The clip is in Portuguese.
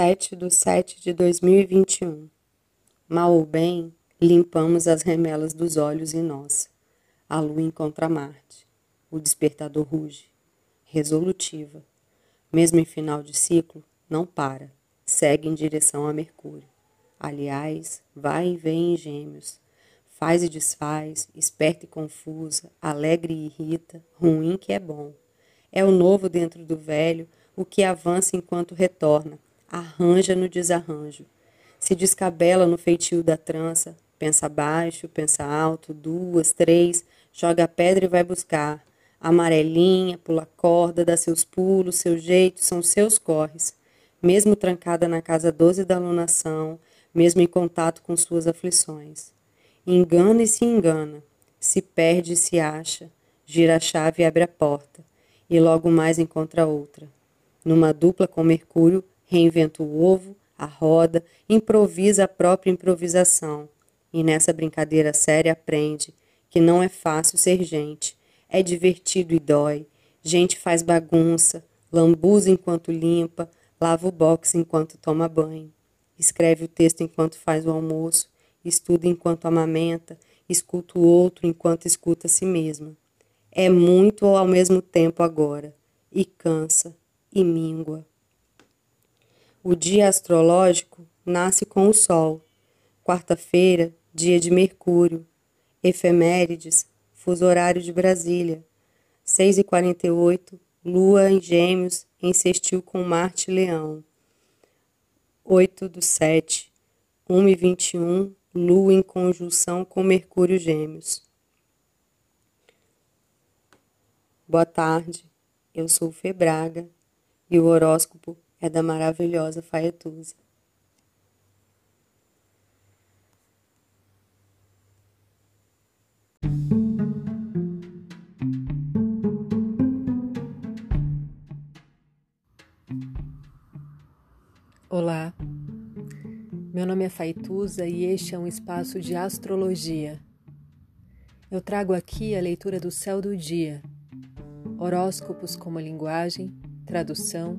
7 de 7 de 2021. Mal ou bem, limpamos as remelas dos olhos em nós. A lua encontra Marte. O despertador ruge. Resolutiva. Mesmo em final de ciclo, não para. Segue em direção a Mercúrio. Aliás, vai e vem em gêmeos. Faz e desfaz, esperta e confusa, alegre e irrita, ruim que é bom. É o novo dentro do velho, o que avança enquanto retorna, arranja no desarranjo. Se descabela no feitio da trança, pensa baixo, pensa alto, duas, três, joga a pedra e vai buscar. Amarelinha, pula corda, dá seus pulos, seu jeito, são seus corres. Mesmo trancada na casa doze da alunação, mesmo em contato com suas aflições. Engana e se engana, se perde e se acha, gira a chave e abre a porta, e logo mais encontra outra. Numa dupla com Mercúrio, reinventa o ovo, a roda, improvisa a própria improvisação. E nessa brincadeira séria aprende que não é fácil ser gente. É divertido e dói. Gente faz bagunça, lambuza enquanto limpa, lava o boxe enquanto toma banho. Escreve o texto enquanto faz o almoço, estuda enquanto amamenta, escuta o outro enquanto escuta a si mesma. É muito ao mesmo tempo agora, e cansa, e míngua. O dia astrológico nasce com o Sol. Quarta-feira, dia de Mercúrio. Efemérides, fuso horário de Brasília. 6 e 48 Lua em Gêmeos, em sextil com Marte e Leão. 8 do 7, 1 e 21 Lua em conjunção com Mercúrio Gêmeos. Boa tarde, eu sou Febraga e o horóscopo é da maravilhosa Faetusa. Olá, meu nome é Faituza e este é um espaço de astrologia. Eu trago aqui a leitura do céu do dia, horóscopos como linguagem, tradução